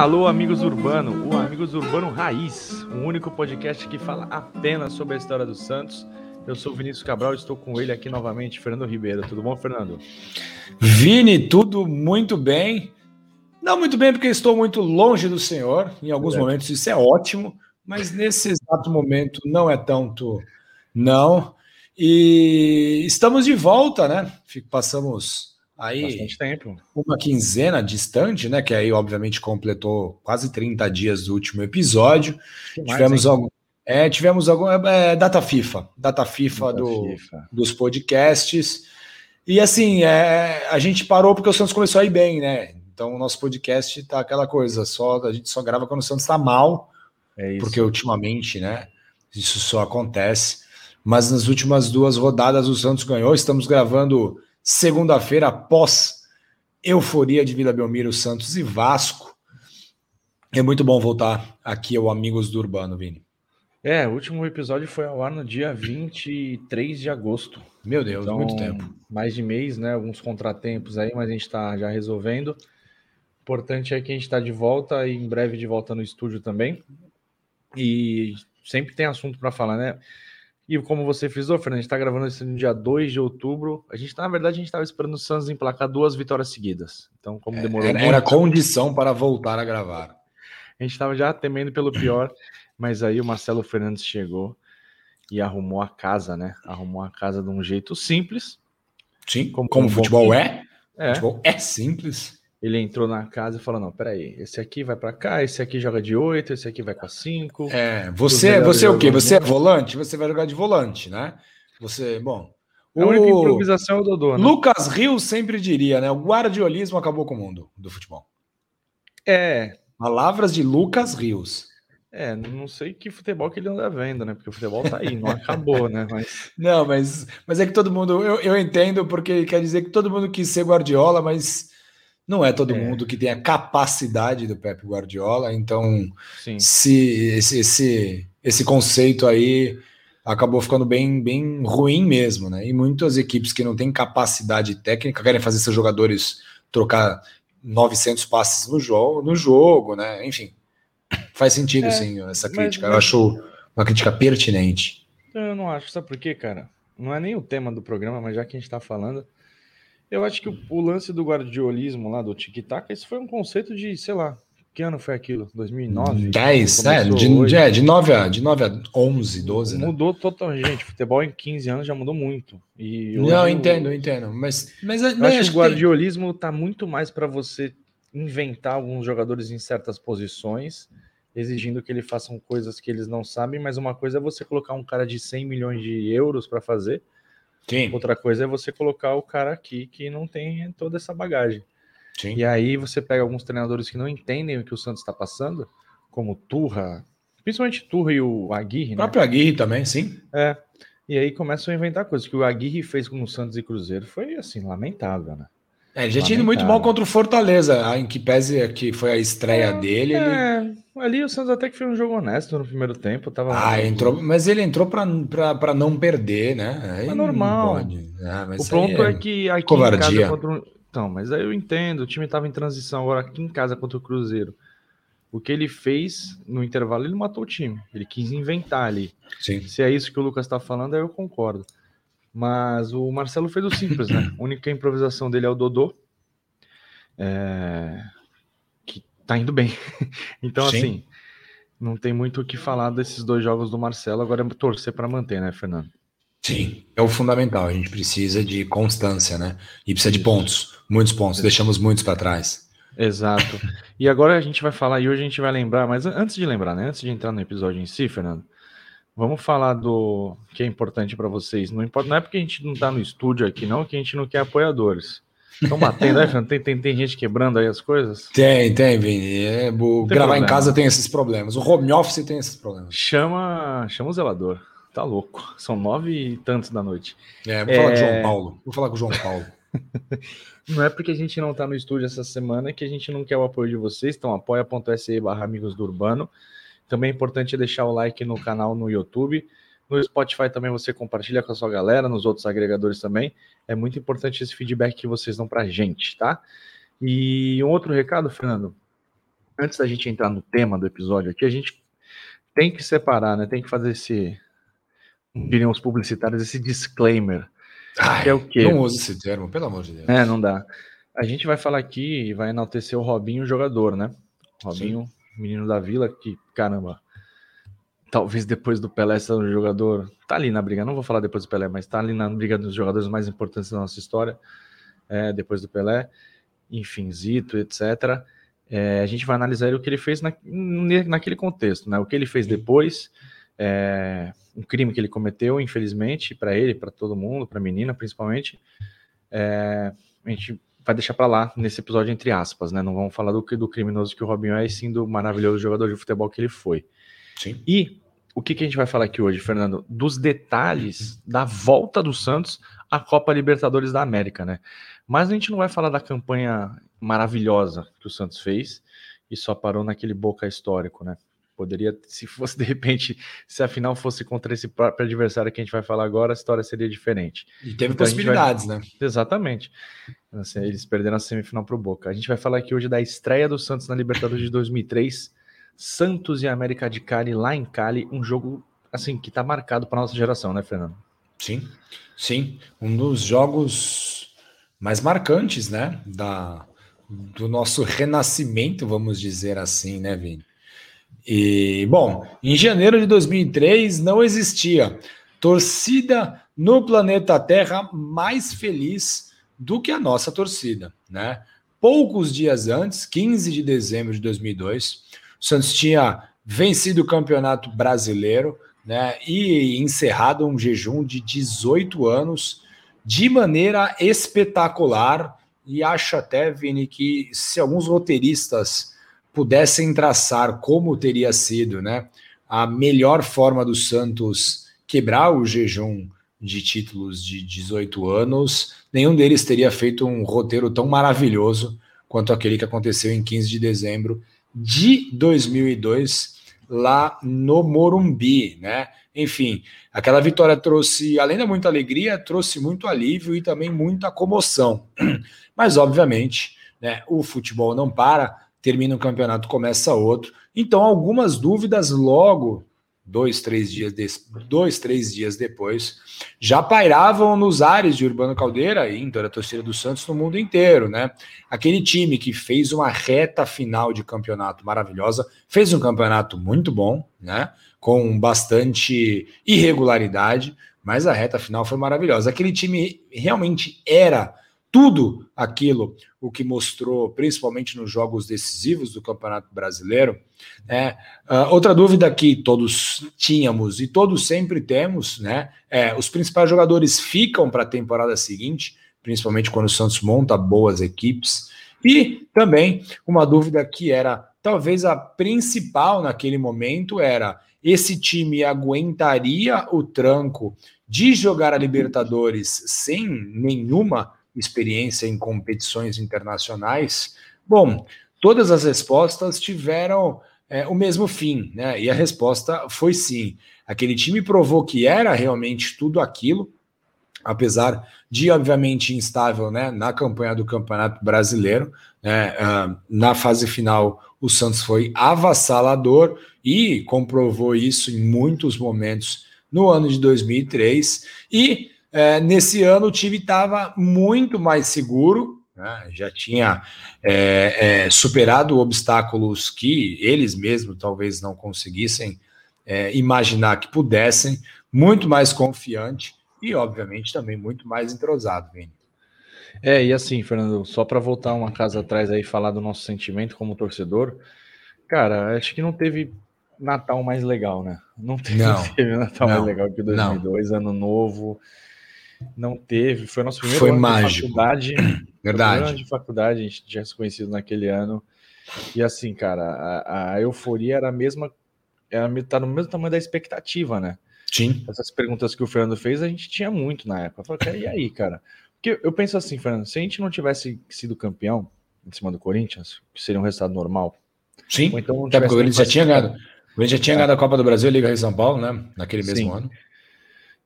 Alô, amigos urbano, o Amigos Urbano Raiz, o único podcast que fala apenas sobre a história do Santos. Eu sou o Vinícius Cabral, estou com ele aqui novamente, Fernando Ribeiro. Tudo bom, Fernando? Vini, tudo muito bem. Não muito bem, porque estou muito longe do Senhor. Em alguns é. momentos isso é ótimo, mas nesse exato momento não é tanto, não. E estamos de volta, né? Passamos Aí, Bastante tempo. Uma quinzena distante, né? Que aí, obviamente, completou quase 30 dias do último episódio. Que tivemos mais, algum. É, tivemos algum. É, é, data FIFA. Data FIFA, data do, FIFA. dos podcasts. E assim, é, a gente parou porque o Santos começou a ir bem, né? Então o nosso podcast tá aquela coisa, só a gente só grava quando o Santos tá mal. É isso. Porque ultimamente, né? Isso só acontece. Mas nas últimas duas rodadas o Santos ganhou. Estamos gravando segunda-feira, após euforia de Vila Belmiro, Santos e Vasco. É muito bom voltar aqui ao Amigos do Urbano, Vini. É, o último episódio foi ao ar no dia 23 de agosto. Meu Deus, então, muito tempo. Mais de mês, né? Alguns contratempos aí, mas a gente está já resolvendo. Importante é que a gente está de volta e em breve de volta no estúdio também. E sempre tem assunto para falar, né? E como você frisou, Fernando, a gente está gravando isso no dia 2 de outubro. A gente, na verdade, a gente estava esperando o Santos emplacar duas vitórias seguidas. Então, como é, demorou. Era, era condição para voltar a gravar. A gente estava já temendo pelo pior, mas aí o Marcelo Fernandes chegou e arrumou a casa, né? Arrumou a casa de um jeito simples. Sim, como, como um futebol é. é. Futebol é simples ele entrou na casa e falou: Não, peraí, esse aqui vai para cá, esse aqui joga de 8, esse aqui vai com 5. É, você, você é o quê? Você é volante? Você vai jogar de volante, né? Você, bom. A única improvisação é o Dodô, né? Lucas Rios sempre diria, né? O guardiolismo acabou com o mundo do futebol. É. Palavras de Lucas Rios. É, não sei que futebol que ele anda vendo, né? Porque o futebol tá aí, não acabou, né? Mas... Não, mas, mas é que todo mundo. Eu, eu entendo, porque quer dizer que todo mundo quis ser Guardiola, mas não é todo é. mundo que tem a capacidade do Pep Guardiola, então se esse, esse, esse conceito aí acabou ficando bem, bem ruim mesmo, né? E muitas equipes que não têm capacidade técnica querem fazer seus jogadores trocar 900 passes no jogo, no jogo, né? Enfim, faz sentido é, sim essa crítica. Mas, Eu acho uma crítica pertinente. Eu não acho, sabe por quê, cara? Não é nem o tema do programa, mas já que a gente está falando, eu acho que o, o lance do guardiolismo lá, do tic-tac, esse foi um conceito de, sei lá, que ano foi aquilo? 2009? 10, é, de, é, de 9 a, de 9 a 11, 12, né? Mudou totalmente, gente, futebol em 15 anos já mudou muito. E Não, eu, entendo, eu entendo, mas... mas acho que o guardiolismo tem... tá muito mais para você inventar alguns jogadores em certas posições, exigindo que eles façam coisas que eles não sabem, mas uma coisa é você colocar um cara de 100 milhões de euros para fazer, Sim. Outra coisa é você colocar o cara aqui que não tem toda essa bagagem. Sim. E aí você pega alguns treinadores que não entendem o que o Santos está passando, como Turra, principalmente Turra e o Aguirre. O né? próprio Aguirre também, sim. É. E aí começam a inventar coisas. que o Aguirre fez com o Santos e Cruzeiro foi assim, lamentável, né? É, ele já tinha ido muito mal contra o Fortaleza, em que pese que foi a estreia é, dele. É, ele... ali o Santos até que foi um jogo honesto no primeiro tempo. Tava ah, entrou, mas ele entrou para não perder, né? é normal. Ah, o ponto é, é, que aqui covardia. em casa contra Então, mas aí eu entendo, o time estava em transição agora aqui em casa contra o Cruzeiro. O que ele fez no intervalo, ele matou o time. Ele quis inventar ali. Sim. Se é isso que o Lucas está falando, aí eu concordo. Mas o Marcelo fez o simples, né? A única improvisação dele é o Dodô. É... Que tá indo bem. então, Sim. assim, não tem muito o que falar desses dois jogos do Marcelo. Agora é torcer para manter, né, Fernando? Sim, é o fundamental. A gente precisa de constância, né? E precisa de pontos, muitos pontos. Deixamos muitos para trás. Exato. E agora a gente vai falar, e hoje a gente vai lembrar, mas antes de lembrar, né? Antes de entrar no episódio em si, Fernando, Vamos falar do que é importante para vocês. Não importa, não é porque a gente não está no estúdio aqui, não, que a gente não quer apoiadores. Estão batendo, né, tem, tem, tem gente quebrando aí as coisas? Tem, tem, Vini. É, gravar problema. em casa tem esses problemas. O home office tem esses problemas. Chama, chama o zelador. Tá louco. São nove e tantos da noite. É, vou é... falar com o João Paulo. Vou falar com o João Paulo. não é porque a gente não está no estúdio essa semana que a gente não quer o apoio de vocês. Então apoia.se barra amigos do Urbano. Também é importante deixar o like no canal no YouTube. No Spotify também você compartilha com a sua galera, nos outros agregadores também. É muito importante esse feedback que vocês dão para a gente, tá? E um outro recado, Fernando. antes da gente entrar no tema do episódio aqui, a gente tem que separar, né? Tem que fazer esse, diriam os publicitários, esse disclaimer. Ai, que é o quê? Não use esse termo, pelo amor de Deus. É, não dá. A gente vai falar aqui e vai enaltecer o Robinho, jogador, né? Robinho, Sim. Menino da vila, que, caramba, talvez depois do Pelé ser um jogador. Tá ali na briga, não vou falar depois do Pelé, mas tá ali na briga dos jogadores mais importantes da nossa história, é, depois do Pelé, enfim, Zito, etc. É, a gente vai analisar o que ele fez na, naquele contexto, né? O que ele fez depois, é, um crime que ele cometeu, infelizmente, para ele, para todo mundo, para a menina principalmente. É, a gente vai deixar para lá nesse episódio entre aspas, né? Não vamos falar do, do criminoso que o Robinho é, e sim do maravilhoso jogador de futebol que ele foi. Sim. E o que, que a gente vai falar aqui hoje, Fernando? Dos detalhes da volta do Santos à Copa Libertadores da América, né? Mas a gente não vai falar da campanha maravilhosa que o Santos fez e só parou naquele boca histórico, né? Poderia, se fosse de repente, se a final fosse contra esse próprio adversário que a gente vai falar agora, a história seria diferente. E teve então, possibilidades, vai... né? Exatamente. Assim, eles perderam a semifinal para o Boca. A gente vai falar aqui hoje da estreia do Santos na Libertadores de 2003, Santos e América de Cali lá em Cali, um jogo assim que está marcado para nossa geração, né, Fernando? Sim, sim, um dos jogos mais marcantes, né, da do nosso renascimento, vamos dizer assim, né, Vini? E, bom, em janeiro de 2003 não existia torcida no planeta Terra mais feliz do que a nossa torcida, né? Poucos dias antes, 15 de dezembro de 2002, o Santos tinha vencido o Campeonato Brasileiro, né, e encerrado um jejum de 18 anos de maneira espetacular. E acho até, Vini, que se alguns roteiristas pudessem traçar como teria sido né, a melhor forma do Santos quebrar o jejum de títulos de 18 anos, nenhum deles teria feito um roteiro tão maravilhoso quanto aquele que aconteceu em 15 de dezembro de 2002 lá no Morumbi, né? Enfim, aquela vitória trouxe, além da muita alegria, trouxe muito alívio e também muita comoção. Mas obviamente, né, o futebol não para, termina um campeonato, começa outro. Então, algumas dúvidas logo, dois, três dias, de, dois, três dias depois, já pairavam nos ares de Urbano Caldeira e em toda a torcida do Santos no mundo inteiro, né? Aquele time que fez uma reta final de campeonato maravilhosa, fez um campeonato muito bom, né? Com bastante irregularidade, mas a reta final foi maravilhosa. Aquele time realmente era tudo aquilo o que mostrou, principalmente nos jogos decisivos do Campeonato Brasileiro. Né? Uh, outra dúvida que todos tínhamos e todos sempre temos, né? É, os principais jogadores ficam para a temporada seguinte, principalmente quando o Santos monta boas equipes. E também uma dúvida que era talvez a principal naquele momento era esse time aguentaria o tranco de jogar a Libertadores sem nenhuma experiência em competições internacionais? Bom, todas as respostas tiveram é, o mesmo fim, né? E a resposta foi sim. Aquele time provou que era realmente tudo aquilo, apesar de, obviamente, instável né, na campanha do Campeonato Brasileiro. Né, uh, na fase final, o Santos foi avassalador e comprovou isso em muitos momentos no ano de 2003. E é, nesse ano o time estava muito mais seguro, né? já tinha é, é, superado obstáculos que eles mesmos talvez não conseguissem é, imaginar que pudessem, muito mais confiante e, obviamente, também muito mais entrosado, Vini. É, e assim, Fernando, só para voltar uma casa atrás aí falar do nosso sentimento como torcedor, cara, acho que não teve Natal mais legal, né? Não teve, não, não teve Natal não, mais legal que 2002, não. ano novo. Não teve, foi nosso primeiro foi ano mágico. de faculdade. Verdade. Ano de faculdade, a gente tinha se conhecido naquele ano. E assim, cara, a, a euforia era a mesma, era, tá no mesmo tamanho da expectativa, né? Sim. Essas perguntas que o Fernando fez, a gente tinha muito na época. Eu falei, e aí, cara? Porque eu penso assim, Fernando, se a gente não tivesse sido campeão em cima do Corinthians, que seria um resultado normal. Sim, então Até porque o Corinthians já tinha ganhado. O Corinthians já tinha é. ganhado a Copa do Brasil Liga de São Paulo, né? Naquele mesmo Sim. ano.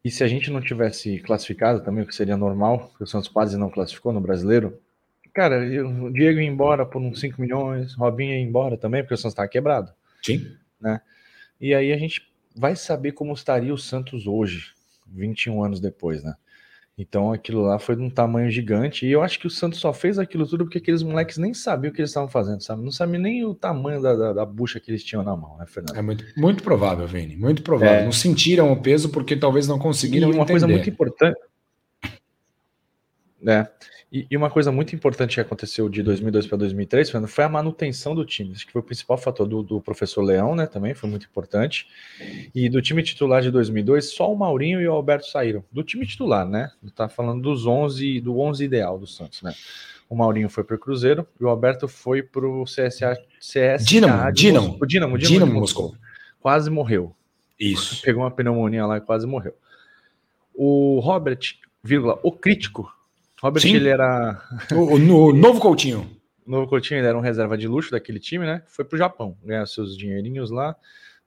E se a gente não tivesse classificado também, o que seria normal, porque o Santos quase não classificou no brasileiro, cara, o Diego ia embora por uns 5 milhões, Robinho ia embora também, porque o Santos estava quebrado. Sim. Né? E aí a gente vai saber como estaria o Santos hoje, 21 anos depois, né? Então aquilo lá foi de um tamanho gigante. E eu acho que o Santos só fez aquilo tudo porque aqueles moleques nem sabiam o que eles estavam fazendo, sabe? Não sabiam nem o tamanho da, da, da, bucha que eles tinham na mão, né, Fernando? É muito, muito provável, Vini. Muito provável. É... Não sentiram o peso porque talvez não conseguiram. E uma entender. coisa muito importante. É. E, e, uma coisa muito importante que aconteceu de 2002 para 2003 Fernando, foi a manutenção do time. Acho que foi o principal fator do, do, professor Leão, né? Também foi muito importante. E do time titular de 2002, só o Maurinho e o Alberto saíram. Do time titular, né? Tá falando dos 11, do 11 ideal do Santos, né? O Maurinho foi para o Cruzeiro e o Alberto foi para o CSA, CSA Dinamo, Dinamo, o Dinamo, Dinamo, Dinamo Moscou. Moscou. Quase morreu. Isso. Pegou uma pneumonia lá e quase morreu. O Robert, vírgula, o crítico, Robert, Sim. ele era. O, novo Coutinho. O novo Coutinho, ele era um reserva de luxo daquele time, né? Foi pro Japão, ganhar seus dinheirinhos lá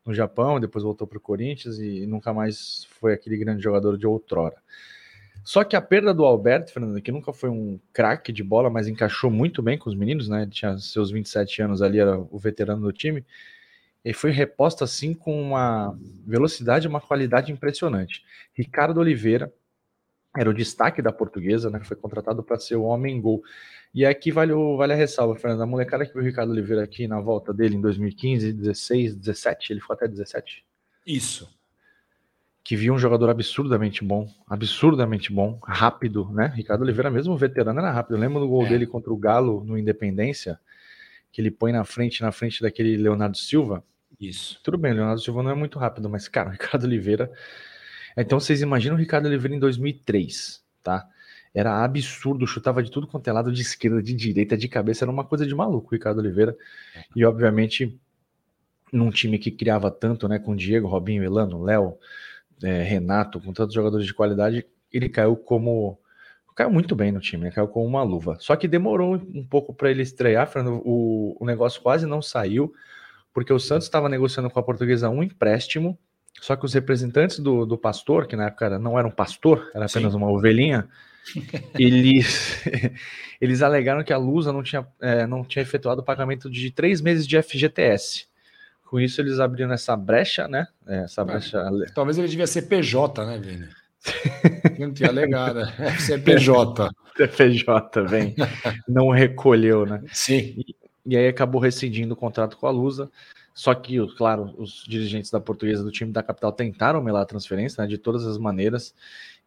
no Japão, depois voltou pro Corinthians e nunca mais foi aquele grande jogador de outrora. Só que a perda do Alberto, Fernando, que nunca foi um craque de bola, mas encaixou muito bem com os meninos, né? Ele tinha seus 27 anos ali, era o veterano do time. E foi reposta assim com uma velocidade e uma qualidade impressionante. Ricardo Oliveira, era o destaque da portuguesa, né? Foi contratado para ser o homem gol. E aqui vale, o, vale a ressalva, Fernando. A molecada que viu o Ricardo Oliveira aqui na volta dele em 2015, 16, 17, ele foi até 17. Isso. Que viu um jogador absurdamente bom, absurdamente bom, rápido, né? Ricardo Oliveira, mesmo veterano, era rápido. Eu lembro do gol é. dele contra o Galo no Independência, que ele põe na frente, na frente daquele Leonardo Silva. Isso. Tudo bem, Leonardo Silva não é muito rápido, mas, cara, o Ricardo Oliveira então vocês imaginam o Ricardo Oliveira em 2003, tá? Era absurdo, chutava de tudo quanto é lado, de esquerda, de direita, de cabeça, era uma coisa de maluco o Ricardo Oliveira. E obviamente, num time que criava tanto, né, com Diego, Robinho, Elano, Léo, é, Renato, com tantos jogadores de qualidade, ele caiu como caiu muito bem no time, né? caiu com uma luva. Só que demorou um pouco para ele estrear, Fernando, o, o negócio quase não saiu, porque o Santos estava negociando com a Portuguesa um empréstimo só que os representantes do, do pastor, que na época não era um pastor, era apenas Sim. uma ovelhinha, eles, eles alegaram que a Lusa não tinha, é, não tinha efetuado o pagamento de três meses de FGTS. Com isso, eles abriram essa brecha, né? É, essa brecha. Talvez ele devia ser PJ, né, Vini? Não tinha alegado. Ser PJ. PJ, vem. Não recolheu, né? Sim. E, e aí acabou rescindindo o contrato com a Lusa. Só que, claro, os dirigentes da portuguesa do time da capital tentaram melar a transferência né, de todas as maneiras.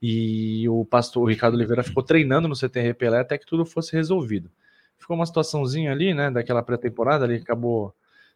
E o pastor Ricardo Oliveira ficou treinando no CTR Pelé até que tudo fosse resolvido. Ficou uma situaçãozinha ali, né? Daquela pré-temporada, ele acabou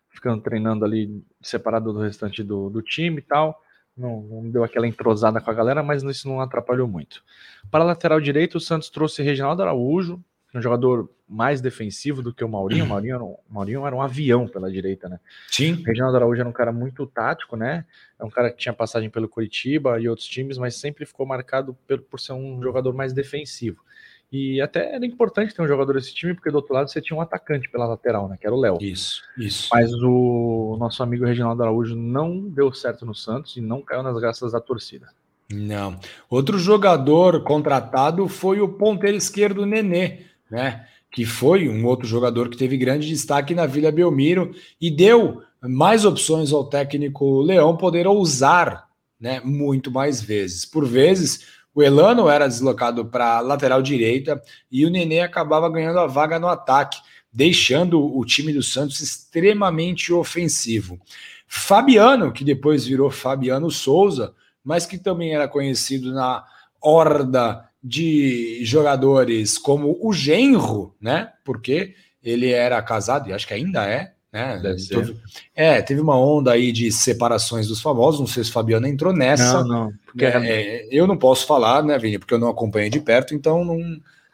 ficando treinando ali separado do restante do, do time e tal. Não, não, deu aquela entrosada com a galera, mas isso não atrapalhou muito. Para a lateral direito, o Santos trouxe Reginaldo Araújo, um jogador mais defensivo do que o Maurinho. O Maurinho era um, Maurinho era um avião pela direita, né? Sim. O Reginaldo Araújo era um cara muito tático, né? É um cara que tinha passagem pelo Curitiba e outros times, mas sempre ficou marcado por, por ser um jogador mais defensivo. E até era importante ter um jogador desse time, porque do outro lado você tinha um atacante pela lateral, né? Que era o Léo. Isso, isso. Mas o nosso amigo Reginaldo Araújo não deu certo no Santos e não caiu nas graças da torcida. Não. Outro jogador contratado foi o ponteiro esquerdo Nenê né? Que foi um outro jogador que teve grande destaque na Vila Belmiro e deu mais opções ao técnico Leão poder ousar, né? Muito mais vezes. Por vezes, o Elano era deslocado para lateral direita e o Nenê acabava ganhando a vaga no ataque, deixando o time do Santos extremamente ofensivo. Fabiano, que depois virou Fabiano Souza, mas que também era conhecido na horda de jogadores como o Genro, né? Porque ele era casado, e acho que ainda é, né? Teve, é, teve uma onda aí de separações dos famosos, não sei se o Fabiano entrou nessa. Não, não. Porque... É, é, eu não posso falar, né, Vini, porque eu não acompanho de perto, então não,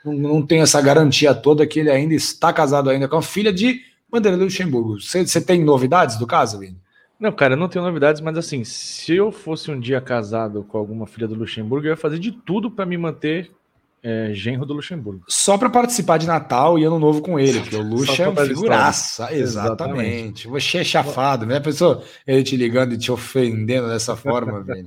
não, não tenho essa garantia toda que ele ainda está casado ainda com a filha de Bandeira Luxemburgo. Você tem novidades do caso, Vini? Não, cara, eu não tenho novidades, mas assim, se eu fosse um dia casado com alguma filha do Luxemburgo, eu ia fazer de tudo para me manter é, genro do Luxemburgo. Só para participar de Natal e Ano Novo com ele, porque o Luxa é um figuraça. Exatamente. Você é chafado, né? Pessoa ele te ligando e te ofendendo dessa forma, velho.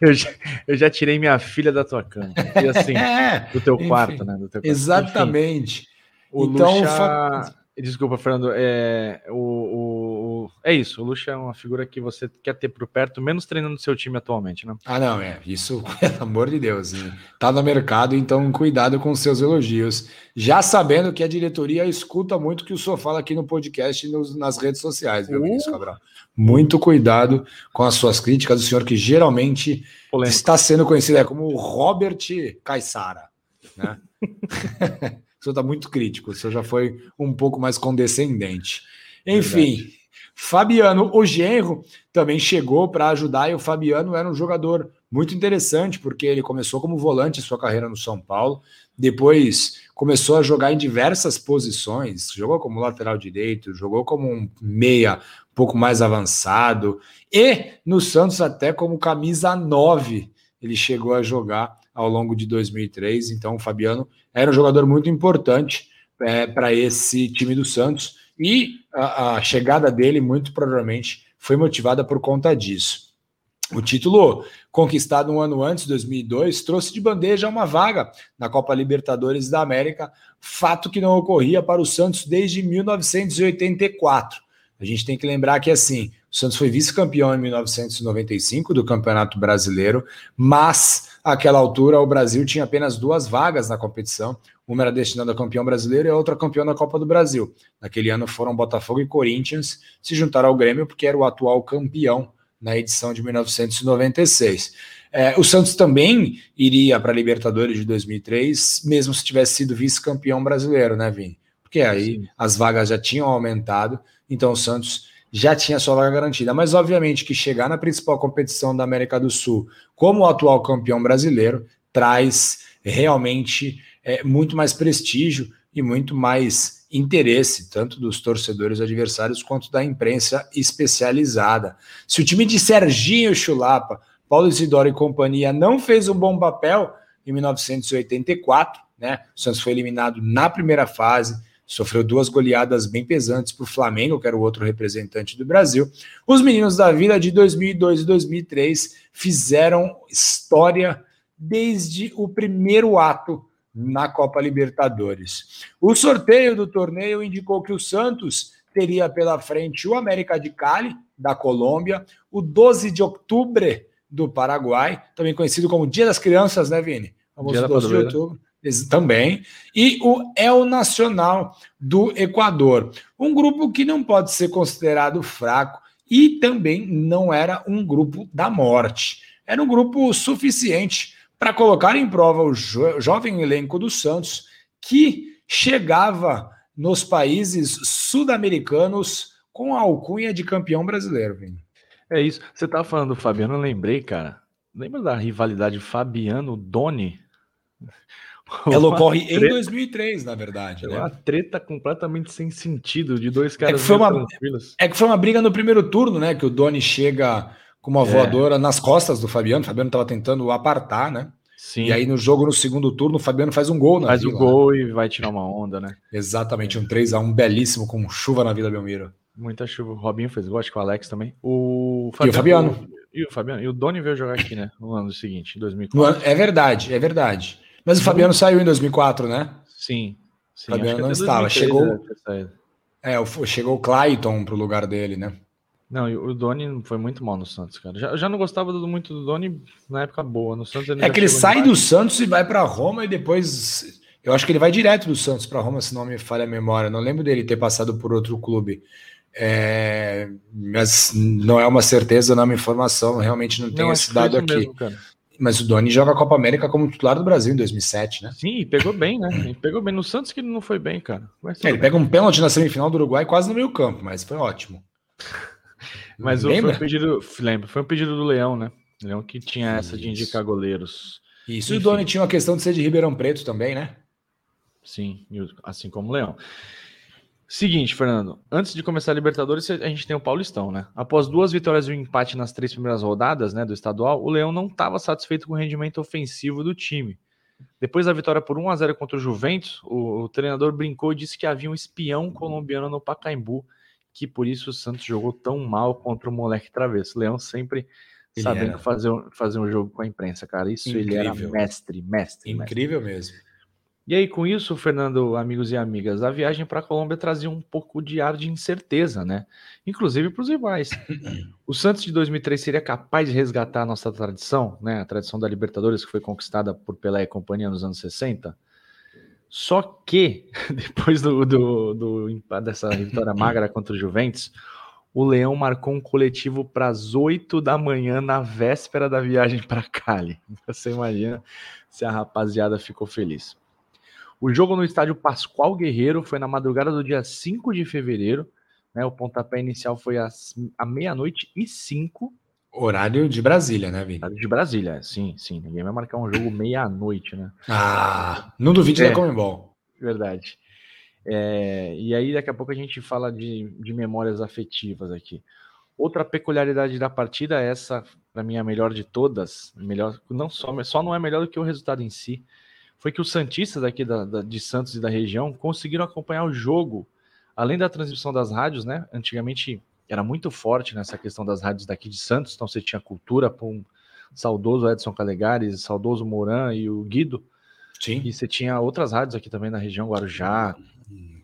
eu, já, eu já tirei minha filha da tua cama. E assim, é, do teu enfim, quarto, né? Teu quarto. Exatamente. Enfim, o então, Luxa... Desculpa, Fernando. É, o, o, é isso. O Lucha é uma figura que você quer ter por perto, menos treinando seu time atualmente, né? Ah, não, é. Isso, pelo amor de Deus. Tá no mercado, então cuidado com seus elogios. Já sabendo que a diretoria escuta muito o que o senhor fala aqui no podcast e nos, nas redes sociais, viu, Vinícius uh. Cabral? Muito cuidado com as suas críticas, o senhor que geralmente Polêmico. está sendo conhecido é como Robert Caissara, né? senhor está muito crítico, o senhor já foi um pouco mais condescendente. Enfim, Verdade. Fabiano, o genro, também chegou para ajudar, e o Fabiano era um jogador muito interessante, porque ele começou como volante sua carreira no São Paulo, depois começou a jogar em diversas posições, jogou como lateral direito, jogou como um meia um pouco mais avançado, e no Santos até como camisa 9 ele chegou a jogar ao longo de 2003. Então, o Fabiano era um jogador muito importante é, para esse time do Santos e a, a chegada dele, muito provavelmente, foi motivada por conta disso. O título conquistado um ano antes, 2002, trouxe de bandeja uma vaga na Copa Libertadores da América, fato que não ocorria para o Santos desde 1984. A gente tem que lembrar que assim, o Santos foi vice-campeão em 1995 do Campeonato Brasileiro, mas àquela altura o Brasil tinha apenas duas vagas na competição. Uma era destinada a campeão brasileiro e a outra campeão da Copa do Brasil. Naquele ano foram Botafogo e Corinthians se juntaram ao Grêmio porque era o atual campeão na edição de 1996. É, o Santos também iria para a Libertadores de 2003, mesmo se tivesse sido vice-campeão brasileiro, né, Vini? Porque aí Sim. as vagas já tinham aumentado, então o Santos já tinha sua vaga garantida. Mas, obviamente, que chegar na principal competição da América do Sul como o atual campeão brasileiro traz realmente é, muito mais prestígio e muito mais interesse, tanto dos torcedores adversários quanto da imprensa especializada. Se o time de Serginho Chulapa, Paulo Isidoro e companhia não fez um bom papel em 1984, né? O Santos foi eliminado na primeira fase, sofreu duas goleadas bem pesantes para o Flamengo, que era o outro representante do Brasil. Os meninos da vida de 2002 e 2003 fizeram história desde o primeiro ato na Copa Libertadores. O sorteio do torneio indicou que o Santos teria pela frente o América de Cali, da Colômbia, o 12 de outubro do Paraguai, também conhecido como Dia das Crianças, né, Vini? Vamos 12 de outubro também, e o El Nacional do Equador. Um grupo que não pode ser considerado fraco e também não era um grupo da morte. Era um grupo suficiente para colocar em prova o jo jovem elenco do Santos, que chegava nos países sul-americanos com a alcunha de campeão brasileiro. Vini. É isso. Você estava falando do Fabiano, eu lembrei, cara. Lembra da rivalidade Fabiano-Doni? Ela ocorre treta, em 2003, na verdade. É né? uma treta completamente sem sentido de dois caras é que, foi uma, é que foi uma briga no primeiro turno, né? Que o Doni chega com uma é. voadora nas costas do Fabiano. O Fabiano estava tentando apartar, né? Sim. E aí no jogo, no segundo turno, o Fabiano faz um gol na Faz o um gol né? e vai tirar uma onda, né? Exatamente, um 3x1 belíssimo com chuva na Vila Belmiro. Muita chuva. O Robinho fez gol, acho que o Alex também. O Fabiano, e o Fabiano. E o Fabiano. E o Doni veio jogar aqui, né? No ano seguinte, em 2004. é verdade, é verdade. Mas o Fabiano saiu em 2004, né? Sim. sim Fabiano não estava. Chegou. É, chegou o Clayton para o lugar dele, né? Não, o Doni foi muito mal no Santos, cara. Já, já não gostava muito do Doni na época boa. No Santos é que ele sai do Santos e vai para Roma e depois. Eu acho que ele vai direto do Santos para Roma, se não me falha a memória. Não lembro dele ter passado por outro clube. É, mas não é uma certeza, não é uma informação. Realmente não tenho esse dado aqui. Mesmo, mas o Doni joga a Copa América como titular do Brasil em 2007, né? Sim, pegou bem, né? Ele pegou bem. No Santos que ele não foi bem, cara. É, ele pega um pênalti na semifinal do Uruguai quase no meio campo, mas foi ótimo. mas Lembra? foi um pedido, lembro, foi um pedido do Leão, né? Leão que tinha essa Isso. de indicar goleiros. Isso, Enfim. e o Doni tinha uma questão de ser de Ribeirão Preto também, né? Sim, assim como o Leão. Seguinte, Fernando, antes de começar a Libertadores, a gente tem o Paulistão, né? Após duas vitórias e um empate nas três primeiras rodadas, né, do estadual, o Leão não estava satisfeito com o rendimento ofensivo do time. Depois da vitória por 1 a 0 contra o Juventus, o, o treinador brincou e disse que havia um espião colombiano no Pacaembu, que por isso o Santos jogou tão mal contra o moleque travesso. Leão sempre ele sabendo era. fazer, fazer um jogo com a imprensa, cara. Isso Incrível. ele era mestre, mestre. Incrível mestre. mesmo. E aí, com isso, Fernando, amigos e amigas, a viagem para a Colômbia trazia um pouco de ar de incerteza, né? Inclusive para os rivais. O Santos de 2003 seria capaz de resgatar a nossa tradição, né? A tradição da Libertadores que foi conquistada por Pelé e companhia nos anos 60. Só que, depois do, do, do dessa vitória magra contra o Juventus, o Leão marcou um coletivo para as 8 da manhã na véspera da viagem para Cali. Você imagina se a rapaziada ficou feliz. O jogo no estádio Pascoal Guerreiro foi na madrugada do dia 5 de fevereiro. Né, o pontapé inicial foi às, à meia-noite e 5. Horário de Brasília, né, Vini? Horário de Brasília, sim, sim. Ninguém vai marcar um jogo meia-noite, né? Ah, não duvide é, da Comembol. Verdade. É, e aí, daqui a pouco, a gente fala de, de memórias afetivas aqui. Outra peculiaridade da partida, essa, para mim, é a melhor de todas, melhor, não só, só não é melhor do que o resultado em si, foi que os Santistas aqui da, da, de Santos e da região conseguiram acompanhar o jogo, além da transmissão das rádios, né? Antigamente era muito forte nessa questão das rádios daqui de Santos, então você tinha cultura um saudoso Edson Calegares, saudoso Moran e o Guido. Sim. E você tinha outras rádios aqui também na região, Guarujá.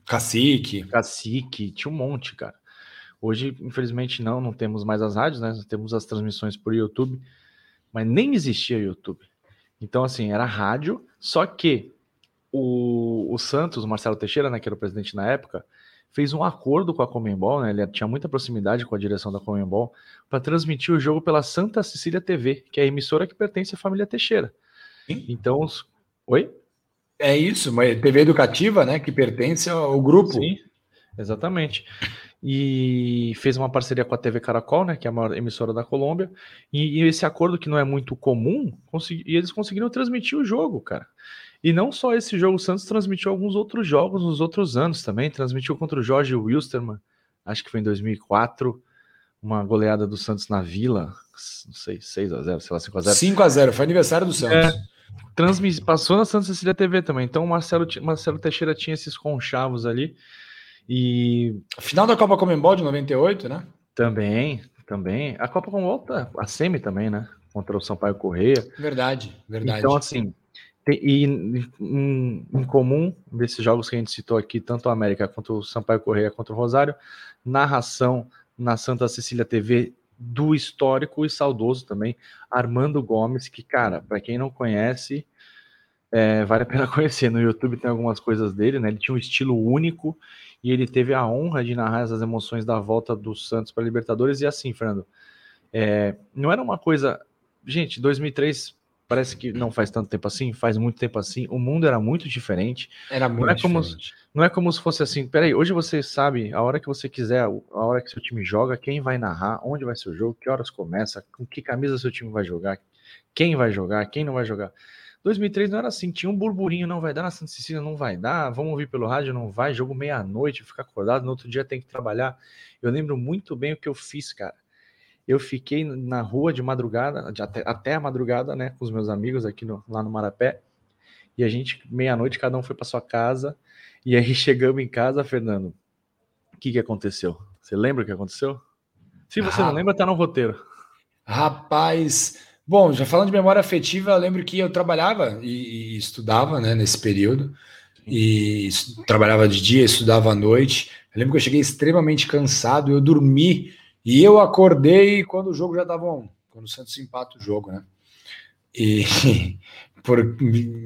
Cacique. Cacique, tinha um monte, cara. Hoje, infelizmente, não, não temos mais as rádios, né? Temos as transmissões por YouTube, mas nem existia YouTube. Então, assim, era rádio, só que o, o Santos, o Marcelo Teixeira, né, que era o presidente na época, fez um acordo com a Comembol, né? Ele tinha muita proximidade com a direção da Comembol para transmitir o jogo pela Santa Cecília TV, que é a emissora que pertence à família Teixeira. Sim. Então, os... oi? É isso, mas TV educativa, né, que pertence ao grupo. Sim, exatamente. E fez uma parceria com a TV Caracol, né, que é a maior emissora da Colômbia, e, e esse acordo que não é muito comum, consegui, e eles conseguiram transmitir o jogo, cara. E não só esse jogo, o Santos transmitiu alguns outros jogos nos outros anos também, transmitiu contra o Jorge Wilstermann, acho que foi em 2004, uma goleada do Santos na Vila, não sei, 6 a 0 sei lá, 5 a 0 5 a 0 foi aniversário do Santos. É, transmis, passou na Santa Cecília TV também, então o Marcelo, Marcelo Teixeira tinha esses conchavos ali, e. Final da Copa Comembol de 98, né? Também, também. A Copa Comembol, tá, a semi também, né? Contra o Sampaio Correia. Verdade, verdade. Então, assim, e em, em, comum desses jogos que a gente citou aqui, tanto a América quanto o Sampaio Correia contra o Rosário, narração na Santa Cecília TV do histórico e saudoso também, Armando Gomes, que, cara, para quem não conhece, é, vale a pena conhecer. No YouTube tem algumas coisas dele, né? Ele tinha um estilo único e ele teve a honra de narrar essas emoções da volta do Santos para Libertadores. E assim, Fernando, é, não era uma coisa. Gente, 2003 parece que não faz tanto tempo assim, faz muito tempo assim. O mundo era muito diferente. Era muito não é como, diferente. Não é como se fosse assim, peraí, hoje você sabe a hora que você quiser, a hora que seu time joga, quem vai narrar, onde vai ser o jogo, que horas começa, com que camisa seu time vai jogar, quem vai jogar, quem não vai jogar. 2003 não era assim, tinha um burburinho, não vai dar na Santa Cecília, não vai dar, vamos ouvir pelo rádio, não vai, jogo meia-noite, ficar acordado, no outro dia tem que trabalhar. Eu lembro muito bem o que eu fiz, cara. Eu fiquei na rua de madrugada, de até, até a madrugada, né, com os meus amigos aqui no, lá no Marapé, e a gente, meia-noite, cada um foi para sua casa, e aí chegamos em casa, Fernando, o que que aconteceu? Você lembra o que aconteceu? Se você ah, não lembra, tá no roteiro. Rapaz, Bom, já falando de memória afetiva, eu lembro que eu trabalhava e, e estudava né, nesse período. E trabalhava de dia, estudava à noite. Eu lembro que eu cheguei extremamente cansado, eu dormi e eu acordei quando o jogo já estava on, quando o Santos empata o jogo, né? E, por,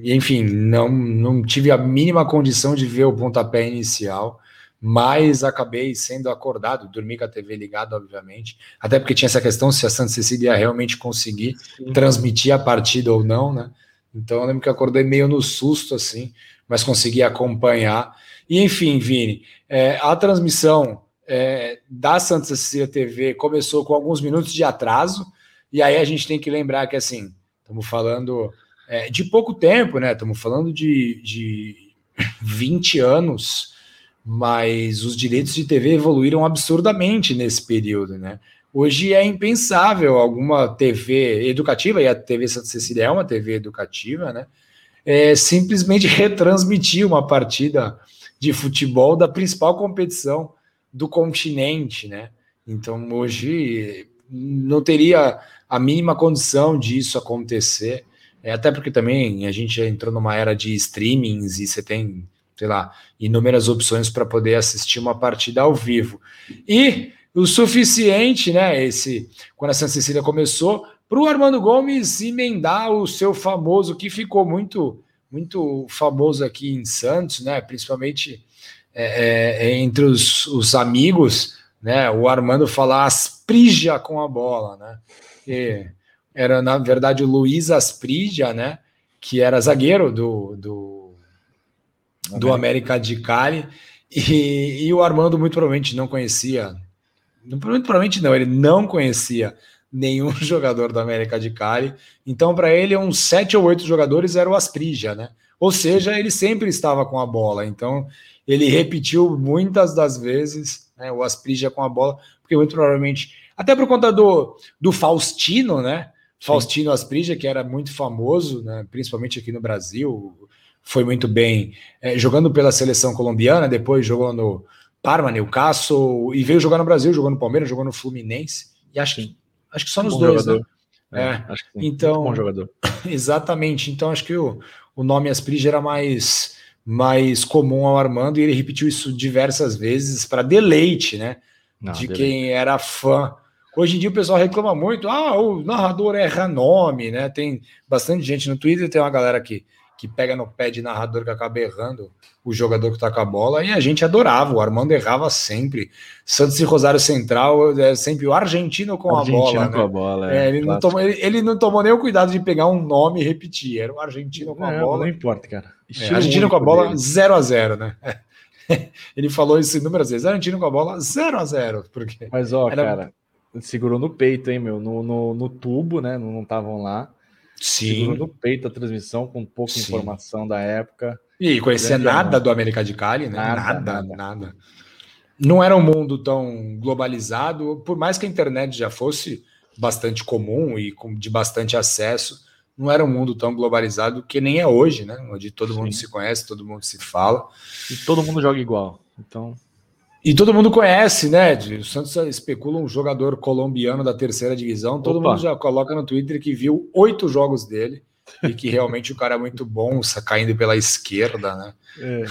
enfim, não, não tive a mínima condição de ver o pontapé inicial mas acabei sendo acordado, dormi com a TV ligada, obviamente, até porque tinha essa questão se a Santa Cecília ia realmente conseguir Sim. transmitir a partida ou não, né? Então eu lembro que acordei meio no susto, assim, mas consegui acompanhar. E enfim, Vini, é, a transmissão é, da Santa Cecília TV começou com alguns minutos de atraso, e aí a gente tem que lembrar que, assim, estamos falando é, de pouco tempo, né? Estamos falando de, de 20 anos mas os direitos de TV evoluíram absurdamente nesse período, né? Hoje é impensável alguma TV educativa, e a TV Santa Cecília é uma TV educativa, né? é, simplesmente retransmitir uma partida de futebol da principal competição do continente, né? Então hoje não teria a mínima condição disso acontecer, é, até porque também a gente entrou numa era de streamings e você tem, sei lá, inúmeras opções para poder assistir uma partida ao vivo. E o suficiente, né? Esse quando a Santa Cecília começou, para o Armando Gomes emendar o seu famoso, que ficou muito, muito famoso aqui em Santos, né? Principalmente é, é, entre os, os, amigos, né? O Armando falar Asprija com a bola, né? E era, na verdade, o Luiz Asprija, né? Que era zagueiro do, do, do América de Cali. E, e o Armando muito provavelmente não conhecia muito provavelmente não, ele não conhecia nenhum jogador da América de Cali. Então, para ele, uns sete ou oito jogadores era o Asprija, né? Ou seja, ele sempre estava com a bola. Então, ele repetiu muitas das vezes né, o Asprija com a bola, porque muito provavelmente, até por conta do, do Faustino, né? Faustino Asprija, que era muito famoso, né, principalmente aqui no Brasil, foi muito bem é, jogando pela seleção colombiana, depois jogou no Parma, Newcastle, e veio jogar no Brasil, jogou no Palmeiras, jogou no Fluminense, e acho que Acho que só nos dois, né? jogador. né? É, é, acho que sim. então, bom jogador. Exatamente. Então acho que o, o nome Asprige era mais mais comum ao Armando e ele repetiu isso diversas vezes para deleite, né? Não, de deleite. quem era fã. Hoje em dia o pessoal reclama muito, ah, o narrador erra nome, né? Tem bastante gente no Twitter, tem uma galera que que pega no pé de narrador que acaba errando o jogador que tá com a bola, e a gente adorava, o Armando errava sempre. Santos e Rosário Central, é sempre o argentino com argentino a bola. Com né? a bola é, é, ele, não tomou, ele, ele, não tomou nem o cuidado de pegar um nome e repetir, era o argentino com a bola. Não importa, cara. É, argentino com a bola 0 a 0 né? ele falou isso inúmeras vezes, argentino com a bola 0 a 0 porque Mas ó, era... cara, segurou no peito, hein, meu, no, no, no tubo, né? Não estavam lá. Sim. No peito a transmissão com pouca Sim. informação da época. E conhecia nada do América de Cali, né? Nada nada, nada, nada. Não era um mundo tão globalizado, por mais que a internet já fosse bastante comum e de bastante acesso, não era um mundo tão globalizado que nem é hoje, né? Onde todo Sim. mundo se conhece, todo mundo se fala. E todo mundo joga igual. Então. E todo mundo conhece, né? O Santos especula um jogador colombiano da terceira divisão. Todo Opa. mundo já coloca no Twitter que viu oito jogos dele e que realmente o cara é muito bom, caindo pela esquerda, né? É.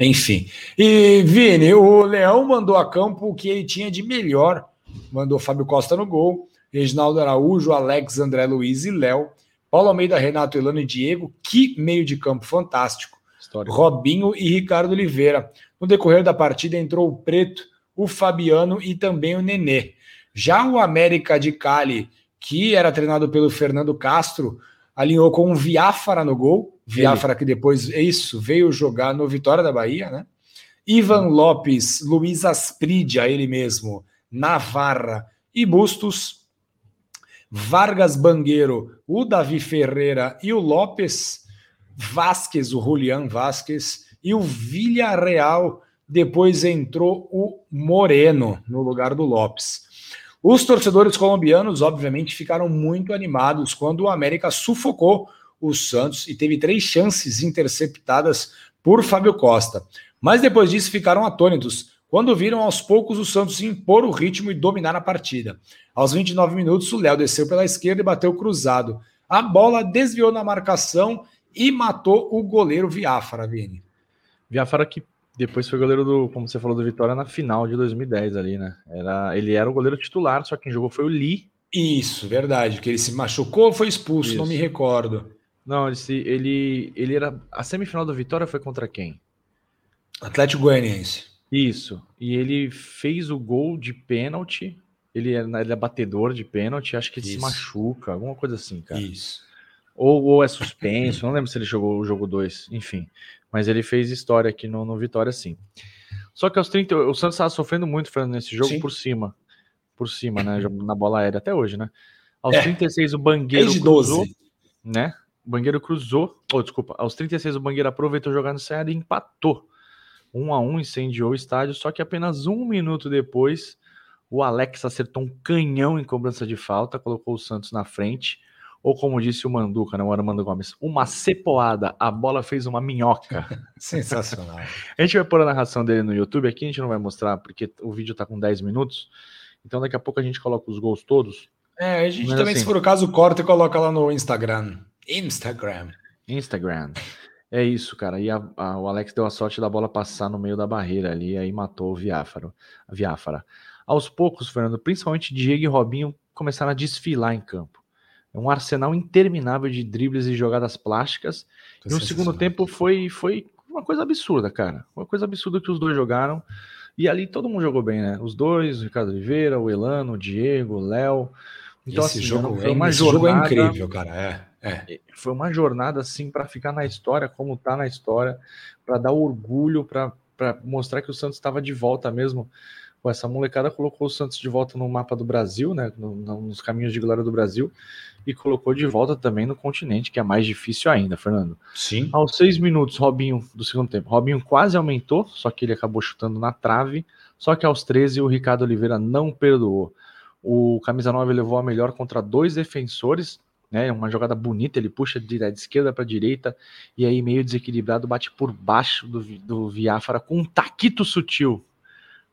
Enfim. E, Vini, o Leão mandou a campo o que ele tinha de melhor. Mandou Fábio Costa no gol, Reginaldo Araújo, Alex, André Luiz e Léo, Paulo Almeida, Renato, Elano e Diego. Que meio de campo fantástico. História. Robinho e Ricardo Oliveira. No decorrer da partida entrou o Preto, o Fabiano e também o Nenê. Já o América de Cali, que era treinado pelo Fernando Castro, alinhou com o Viáfara no gol. Viáfara que depois, é isso, veio jogar no Vitória da Bahia, né? Ivan Lopes, Luiz Aspridia, ele mesmo, Navarra e Bustos. Vargas Bangueiro, o Davi Ferreira e o Lopes. Vasquez, o Julian Vasquez e o Villarreal. Depois entrou o Moreno no lugar do Lopes. Os torcedores colombianos, obviamente, ficaram muito animados quando o América sufocou o Santos e teve três chances interceptadas por Fábio Costa. Mas depois disso ficaram atônitos quando viram aos poucos o Santos impor o ritmo e dominar a partida. Aos 29 minutos, o Léo desceu pela esquerda e bateu cruzado. A bola desviou na marcação e matou o goleiro Viáfara, Vini. Viafara que depois foi goleiro do, como você falou, do Vitória na final de 2010 ali, né? Era, ele era o goleiro titular, só que quem jogou foi o Lee. Isso, verdade, que ele se machucou ou foi expulso, Isso. não me recordo. Não, ele, ele, ele era. A semifinal do Vitória foi contra quem? Atlético Goianiense. Isso. E ele fez o gol de pênalti. Ele é, ele é batedor de pênalti, acho que ele Isso. se machuca, alguma coisa assim, cara. Isso. Ou, ou é suspenso, não lembro se ele jogou o jogo 2, enfim. Mas ele fez história aqui no, no Vitória, sim. Só que aos 30, o Santos estava sofrendo muito, Fernando, nesse jogo sim. por cima. Por cima, né? Na bola aérea, até hoje, né? Aos é. 36, o Bangueiro cruzou, 12. né? O Bangueiro cruzou. Oh, desculpa. Aos 36, o Bangueiro aproveitou jogar no Ceará e empatou. Um a um, incendiou o estádio. Só que apenas um minuto depois, o Alex acertou um canhão em cobrança de falta, colocou o Santos na frente. Ou como disse o Manduca, não né, o Armando Gomes, uma cepoada. A bola fez uma minhoca. Sensacional. a gente vai pôr a narração dele no YouTube aqui, a gente não vai mostrar porque o vídeo tá com 10 minutos. Então daqui a pouco a gente coloca os gols todos. É, a gente Mas também, assim, se for o caso, corta e coloca lá no Instagram. Instagram. Instagram. É isso, cara. E a, a, o Alex deu a sorte da bola passar no meio da barreira ali, aí matou o Viáfaro, Viáfara. Aos poucos, Fernando, principalmente Diego e Robinho começaram a desfilar em campo. É um arsenal interminável de dribles e jogadas plásticas. e no segundo tempo foi, foi uma coisa absurda, cara. Uma coisa absurda que os dois jogaram. E ali todo mundo jogou bem, né? Os dois, o Ricardo Oliveira, o Elano, o Diego, o Léo. Então, esse assim, jogo, foi uma esse jornada, jogo é incrível, cara. É. É. Foi uma jornada assim para ficar na história, como está na história, para dar orgulho, para mostrar que o Santos estava de volta mesmo. Pô, essa molecada colocou o Santos de volta no mapa do Brasil, né, no, nos caminhos de glória do Brasil, e colocou de volta também no continente, que é mais difícil ainda, Fernando. Sim. Aos seis minutos, Robinho do segundo tempo. Robinho quase aumentou, só que ele acabou chutando na trave. Só que aos 13 o Ricardo Oliveira não perdoou. O camisa 9 levou a melhor contra dois defensores né? Uma jogada bonita, ele puxa de, de esquerda para direita e aí meio desequilibrado bate por baixo do, do Viáfara com um taquito sutil,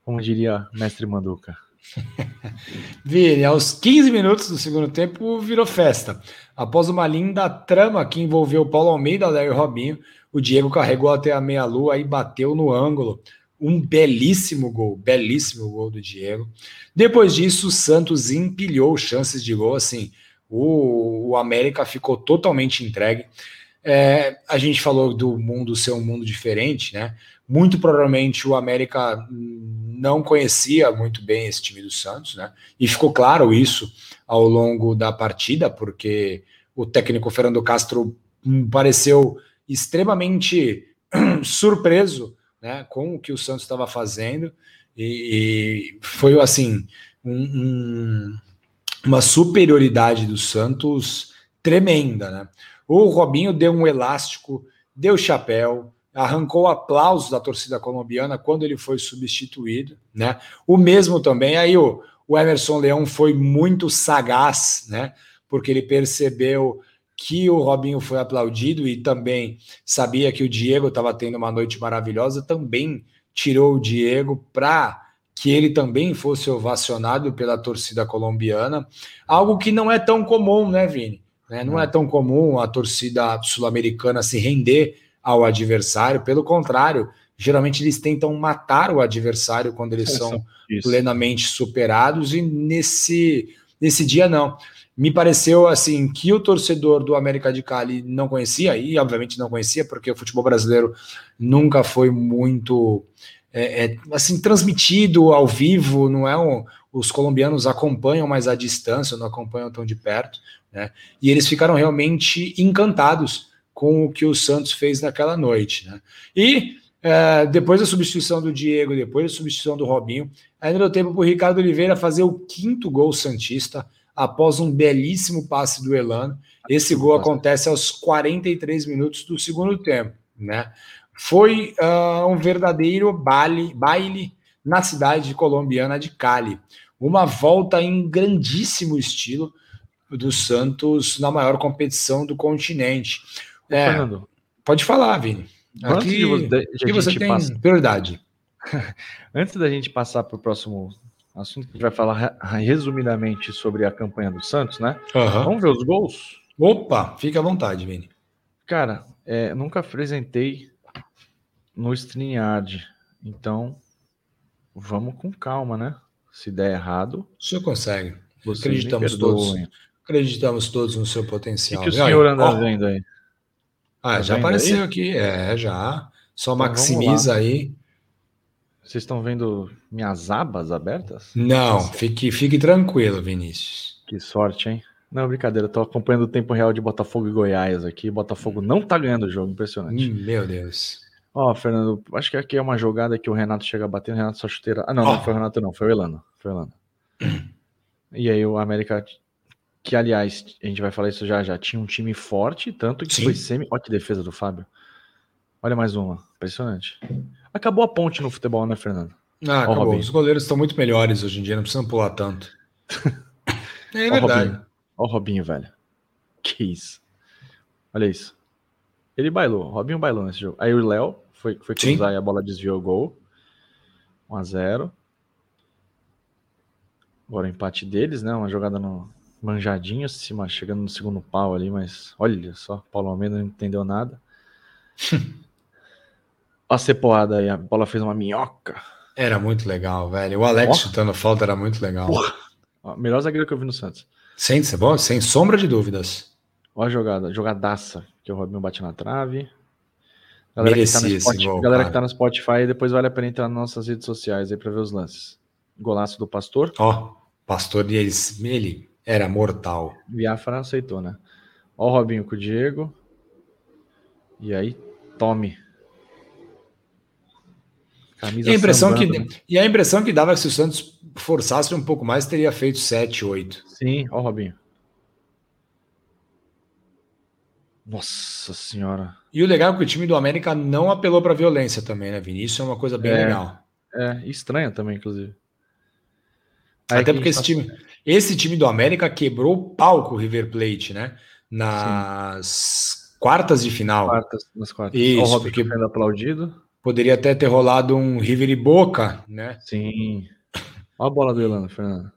como diria mestre Manduca. Vini, aos 15 minutos do segundo tempo virou festa. Após uma linda trama que envolveu Paulo Almeida, Léo e Robinho, o Diego carregou até a meia-lua e bateu no ângulo. Um belíssimo gol, belíssimo gol do Diego. Depois disso, o Santos empilhou chances de gol assim o, o América ficou totalmente entregue. É, a gente falou do mundo ser um mundo diferente, né? Muito provavelmente o América não conhecia muito bem esse time do Santos, né? E ficou claro isso ao longo da partida, porque o técnico Fernando Castro pareceu extremamente surpreso né, com o que o Santos estava fazendo, e, e, foi assim um, um uma superioridade do Santos tremenda, né? O Robinho deu um elástico, deu chapéu, arrancou aplausos da torcida colombiana quando ele foi substituído, né? O mesmo também, aí o, o Emerson Leão foi muito sagaz, né? Porque ele percebeu que o Robinho foi aplaudido e também sabia que o Diego estava tendo uma noite maravilhosa, também tirou o Diego para que ele também fosse ovacionado pela torcida colombiana, algo que não é tão comum, né, Vini? Né? Não é tão comum a torcida sul-americana se render ao adversário, pelo contrário, geralmente eles tentam matar o adversário quando eles são Isso. plenamente superados, e nesse, nesse dia não. Me pareceu assim que o torcedor do América de Cali não conhecia, e obviamente não conhecia, porque o futebol brasileiro nunca foi muito é, é, assim transmitido ao vivo, não é um, os colombianos acompanham mais à distância, não acompanham tão de perto, né? E eles ficaram realmente encantados com o que o Santos fez naquela noite, né? E é, depois da substituição do Diego, depois da substituição do Robinho, ainda deu tempo para o Ricardo Oliveira fazer o quinto gol santista após um belíssimo passe do Elano. Esse gol acontece aos 43 minutos do segundo tempo, né? Foi uh, um verdadeiro baile, baile na cidade colombiana de Cali. Uma volta em grandíssimo estilo do Santos na maior competição do continente. É, Fernando, pode falar, Vini. Aqui, de você, de aqui você tem passa... prioridade. Antes da gente passar para o próximo assunto, que a gente vai falar resumidamente sobre a campanha do Santos, né? Uhum. Vamos ver os gols? Opa, fica à vontade, Vini. Cara, é, nunca apresentei no StreamYard. Então, vamos com calma, né? Se der errado. O senhor consegue. Acreditamos todos. Acreditamos todos no seu potencial. O que, que o senhor anda vendo aí? Ah, tá já apareceu aí? aqui. É, já. Só então, maximiza aí. Vocês estão vendo minhas abas abertas? Não, fique, fique tranquilo, Vinícius. Que sorte, hein? Não, brincadeira, tô acompanhando o tempo real de Botafogo e Goiás aqui. Botafogo não tá ganhando o jogo, impressionante. Hum, meu Deus. Ó, oh, Fernando, acho que aqui é uma jogada que o Renato chega bater, o Renato só chuteira. Ah, não, oh. não foi o Renato, não, foi o Elano. Foi o Elano. e aí o América, que aliás, a gente vai falar isso já já, tinha um time forte, tanto que Sim. foi semi. Olha que defesa do Fábio. Olha mais uma, impressionante. Acabou a ponte no futebol, né, Fernando? Ah, acabou. Os goleiros estão muito melhores hoje em dia, não precisam pular tanto. é verdade. Olha o Robinho, velho. Que isso. Olha isso. Ele bailou. Robinho bailou nesse jogo. Aí o Léo foi, foi cruzar e a bola desviou o gol. 1 a 0 Agora o empate deles, né? Uma jogada no manjadinho, cima, chegando no segundo pau ali, mas olha só, Paulo Almeida não entendeu nada. a cepoada aí, a bola fez uma minhoca. Era muito legal, velho. O Alex oh. chutando falta era muito legal. Porra. Melhor zagueiro que eu vi no Santos. Sem, sem sombra de dúvidas. Olha a jogada, jogadaça, que o Robinho bate na trave. Galera, Merecia que, tá no Spotify, gol, galera que tá no Spotify, depois vale a pena entrar nas nossas redes sociais aí para ver os lances. Golaço do Pastor. Ó, oh, Pastor, ele, ele era mortal. Biafra aceitou, né? Ó o Robinho com o Diego. E aí, tome. Camisa e a impressão que E a impressão que dava é que se o Santos forçasse um pouco mais, teria feito 7, 8. Sim, ó o Robinho. Nossa senhora. E o legal é que o time do América não apelou para violência também, né, Vinícius? é uma coisa bem é, legal. É, estranha também, inclusive. Até porque esse tá... time, esse time do América quebrou o palco River Plate, né? Nas Sim. quartas de final. Quartas, nas quartas. Isso, o porque aplaudido. Poderia até ter rolado um River e Boca, né? Sim. Olha a bola do Elano, Fernando.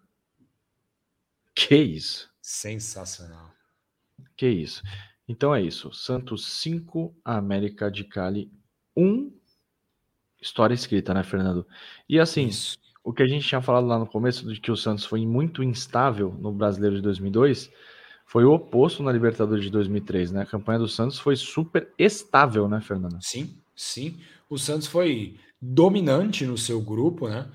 Que isso? Sensacional. Que isso. Então é isso. Santos 5, América de Cali 1. História escrita, né, Fernando? E assim, isso. O que a gente tinha falado lá no começo de que o Santos foi muito instável no Brasileiro de 2002 foi o oposto na Libertadores de 2003, né? A campanha do Santos foi super estável, né, Fernando? Sim, sim. O Santos foi dominante no seu grupo, né?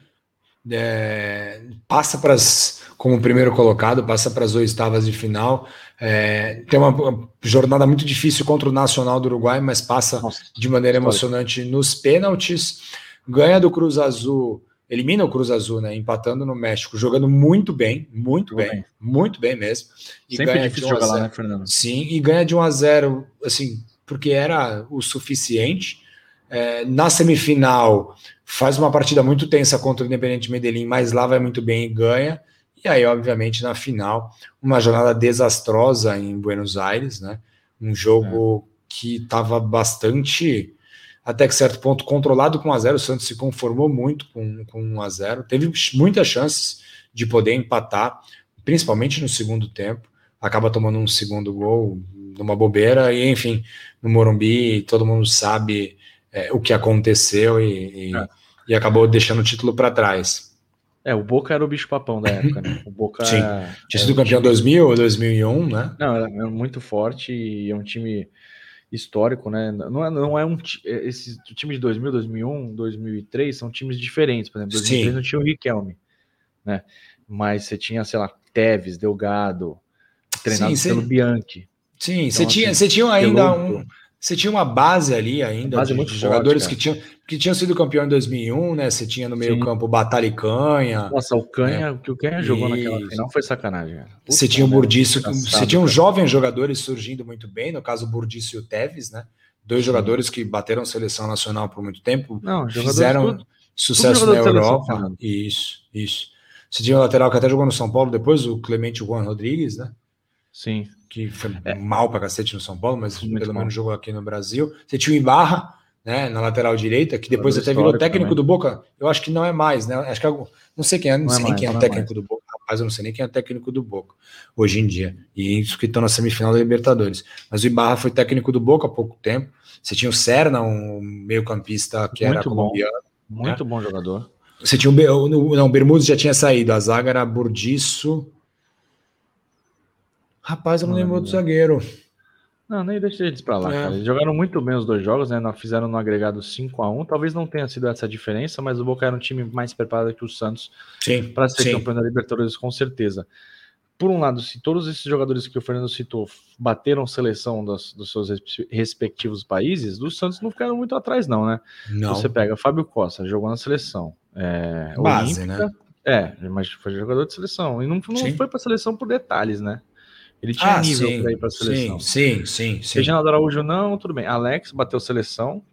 É, passa para as, como primeiro colocado, passa para as oitavas de final. É, tem uma jornada muito difícil contra o Nacional do Uruguai, mas passa Nossa, de maneira emocionante nos pênaltis. Ganha do Cruz Azul, elimina o Cruz Azul, né? Empatando no México, jogando muito bem, muito bem, bem, muito bem mesmo. E Sempre ganha difícil de jogar lá, né, Fernando? Sim, e ganha de 1 a 0 assim, porque era o suficiente. É, na semifinal, faz uma partida muito tensa contra o Independente Medellín, mas lá vai muito bem e ganha. E aí, obviamente, na final, uma jornada desastrosa em Buenos Aires, né? Um jogo é. que estava bastante, até que certo ponto, controlado com 1 a 0 O Santos se conformou muito com, com 1 a 0 Teve muitas chances de poder empatar, principalmente no segundo tempo. Acaba tomando um segundo gol numa bobeira, e enfim, no Morumbi, todo mundo sabe é, o que aconteceu e, e, é. e acabou deixando o título para trás. É, o Boca era o bicho papão da época, né? O Boca Sim. tinha sido campeão em 2000 ou 2001, né? Não, era, muito forte e é um time histórico, né? Não é, não é um é, esse o time de 2000, 2001, 2003 são times diferentes, por exemplo, 2003 Sim. não tinha o Riquelme, né? Mas você tinha, sei lá, Teves, Delgado, treinado Sim, pelo Bianchi. Sim, então, você tinha, assim, você tinha ainda um você tinha uma base ali ainda base de, de jogadores que, tinham, que tinham sido campeão em 2001, né? Você tinha no meio Sim. campo Batalha e Canha. Nossa, o Canha, né? que o Canha jogou e... naquela final foi sacanagem. Você tinha o Burdiço, você tinha um jovens jogadores surgindo muito bem, no caso o Burdiço e o Teves, né? Dois Sim. jogadores que bateram seleção nacional por muito tempo, Não, fizeram tudo, sucesso tudo na Europa. Seleção, isso, isso. Você tinha o lateral que até jogou no São Paulo depois, o Clemente Juan Rodrigues, né? Sim que foi é. mal pra cacete no São Paulo, mas Muito pelo menos jogou aqui no Brasil. Você tinha o Ibarra, né, na lateral direita, que depois até virou técnico também. do Boca. Eu acho que não é mais, né? Acho que é, não sei quem é, não, não é sei é mais, quem é o técnico é do Boca. Rapaz, eu não sei nem quem é o técnico do Boca hoje em dia. E isso que estão na semifinal da Libertadores. Mas o Ibarra foi técnico do Boca há pouco tempo. Você tinha o Serna, um meio-campista que Muito era bom. colombiano. Muito né? bom jogador. Você tinha o, não, o Bermudes já tinha saído, a zaga era Burdiço, Rapaz, eu não, lembro do zagueiro. Não, nem deixa eles pra lá, é. cara. Eles jogaram muito bem os dois jogos, né? Fizeram no agregado 5 a 1 Talvez não tenha sido essa diferença, mas o Boca era um time mais preparado que o Santos para ser sim. campeão da Libertadores, com certeza. Por um lado, se todos esses jogadores que o Fernando citou bateram seleção dos, dos seus respectivos países, dos Santos não ficaram muito atrás, não, né? Não. Você pega Fábio Costa, jogou na seleção. É, Base, Olímpica, né? É, mas foi jogador de seleção. E não, não foi para seleção por detalhes, né? Ele tinha ah, nível para ir para a seleção. Sim, sim, sim. Reginaldo Araújo não, tudo bem. Alex bateu seleção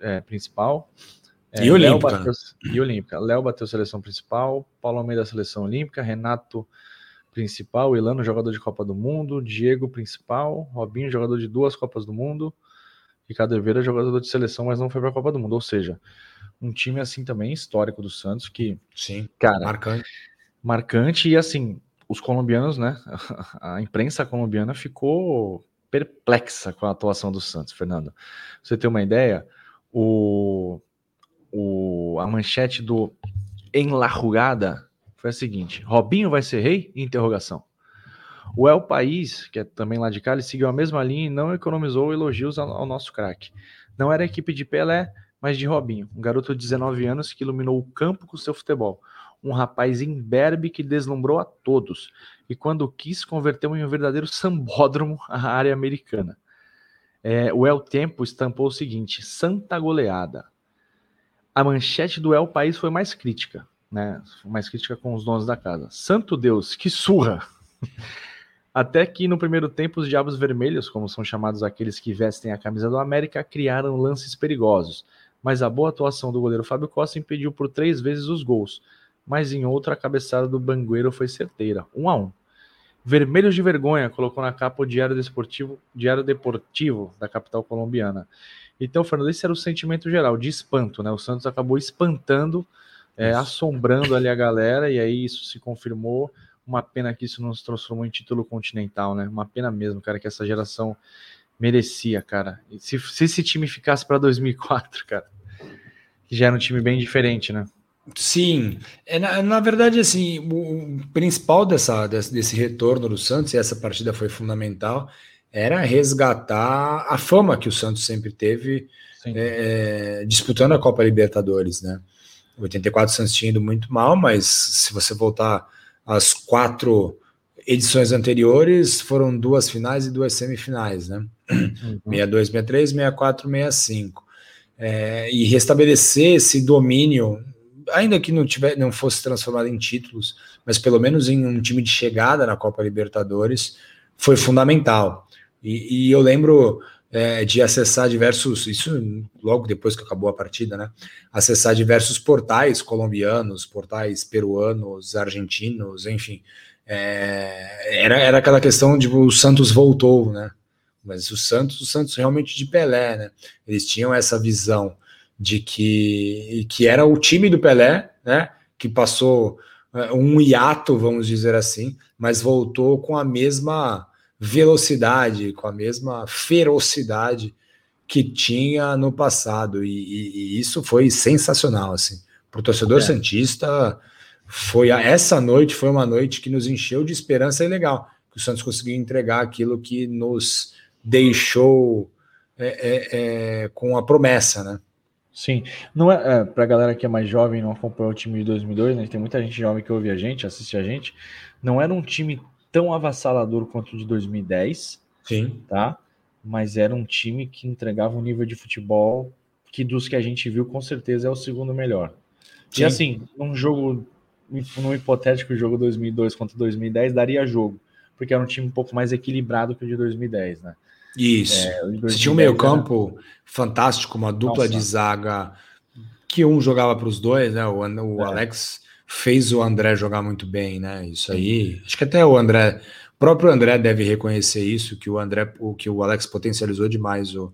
é, principal. É, e Olímpica. Bateu, e Olímpica. Léo bateu seleção principal, Paulo Almeida seleção olímpica, Renato principal, Elano, jogador de Copa do Mundo, Diego, principal, Robinho, jogador de duas Copas do Mundo, Ricardo Oliveira, jogador de seleção, mas não foi para a Copa do Mundo. Ou seja, um time assim também histórico do Santos que, sim, cara, marcante, marcante e assim os colombianos, né? A imprensa colombiana ficou perplexa com a atuação do Santos, Fernando. Pra você ter uma ideia, o, o, a manchete do Em La Jugada foi a seguinte: Robinho vai ser rei? Interrogação. O El País, que é também lá de cá, ele seguiu a mesma linha e não economizou elogios ao, ao nosso craque. Não era a equipe de Pelé, mas de Robinho, um garoto de 19 anos que iluminou o campo com seu futebol um rapaz imberbe que deslumbrou a todos e, quando quis, converteu em um verdadeiro sambódromo a área americana. É, o El Tempo estampou o seguinte: Santa goleada. A manchete do El País foi mais crítica, né? Mais crítica com os donos da casa. Santo Deus, que surra! Até que no primeiro tempo os Diabos Vermelhos, como são chamados aqueles que vestem a camisa do América, criaram lances perigosos. Mas a boa atuação do goleiro Fábio Costa impediu por três vezes os gols mas em outra a cabeçada do Bangueiro foi certeira, 1 um a 1 um. Vermelhos de vergonha colocou na capa o Diário Desportivo, Diário Deportivo da capital colombiana. Então, Fernando, esse era o sentimento geral, de espanto, né? O Santos acabou espantando, é, assombrando ali a galera, e aí isso se confirmou. Uma pena que isso não se transformou em título continental, né? Uma pena mesmo, cara, que essa geração merecia, cara. Se, se esse time ficasse para 2004, cara, que já era um time bem diferente, né? Sim, é, na, na, verdade, assim, o principal dessa, desse, desse, retorno do Santos, e essa partida foi fundamental, era resgatar a fama que o Santos sempre teve é, é, disputando a Copa Libertadores, né? 84 o Santos tinha ido muito mal, mas se você voltar às quatro edições anteriores, foram duas finais e duas semifinais, né? Uhum. 62, 63, 64, 65. É, e restabelecer esse domínio ainda que não, tiver, não fosse transformado em títulos, mas pelo menos em um time de chegada na Copa Libertadores, foi fundamental. E, e eu lembro é, de acessar diversos, isso logo depois que acabou a partida, né? Acessar diversos portais colombianos, portais peruanos, argentinos, enfim. É, era, era aquela questão de o Santos voltou, né? Mas o Santos, o Santos realmente de Pelé, né? Eles tinham essa visão de que, que era o time do Pelé, né? Que passou é, um hiato, vamos dizer assim, mas voltou com a mesma velocidade, com a mesma ferocidade que tinha no passado, e, e, e isso foi sensacional, assim. Para o torcedor é. santista, foi a, essa noite foi uma noite que nos encheu de esperança e legal, que o Santos conseguiu entregar aquilo que nos deixou é, é, é com a promessa, né? Sim, não é, é para a galera que é mais jovem, não acompanhou o time de 2002, né? Tem muita gente jovem que ouve a gente, assiste a gente. Não era um time tão avassalador quanto o de 2010, sim, tá? Mas era um time que entregava um nível de futebol que dos que a gente viu com certeza é o segundo melhor. Sim. E assim, num jogo, num hipotético jogo 2002 contra 2010 daria jogo, porque era um time um pouco mais equilibrado que o de 2010, né? Isso. É, Você tinha um meio-campo né? fantástico, uma dupla Nossa. de zaga que um jogava para os dois, né? O, o é. Alex fez o André jogar muito bem, né? Isso aí. Acho que até o André, o próprio André deve reconhecer isso, que o André, o que o Alex potencializou demais o,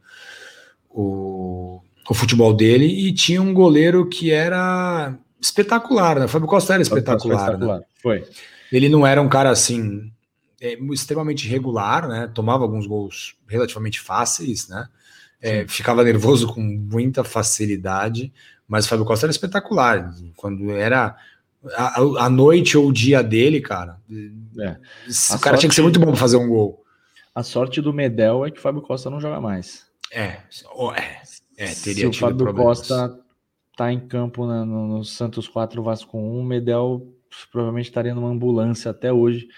o, o futebol dele e tinha um goleiro que era espetacular, né? O Fábio Costa era espetacular. espetacular. Né? Foi. Ele não era um cara assim é, extremamente regular, né? Tomava alguns gols relativamente fáceis, né? É, ficava nervoso com muita facilidade, mas o Fábio Costa era espetacular. Quando era a, a noite ou o dia dele, cara, é. o sorte, cara tinha que ser muito bom para fazer um gol. A sorte do Medel é que o Fábio Costa não joga mais. É, é, é teria Se o Fábio problemas. Costa tá em campo no, no Santos 4 Vasco 1, o Medel provavelmente estaria numa ambulância até hoje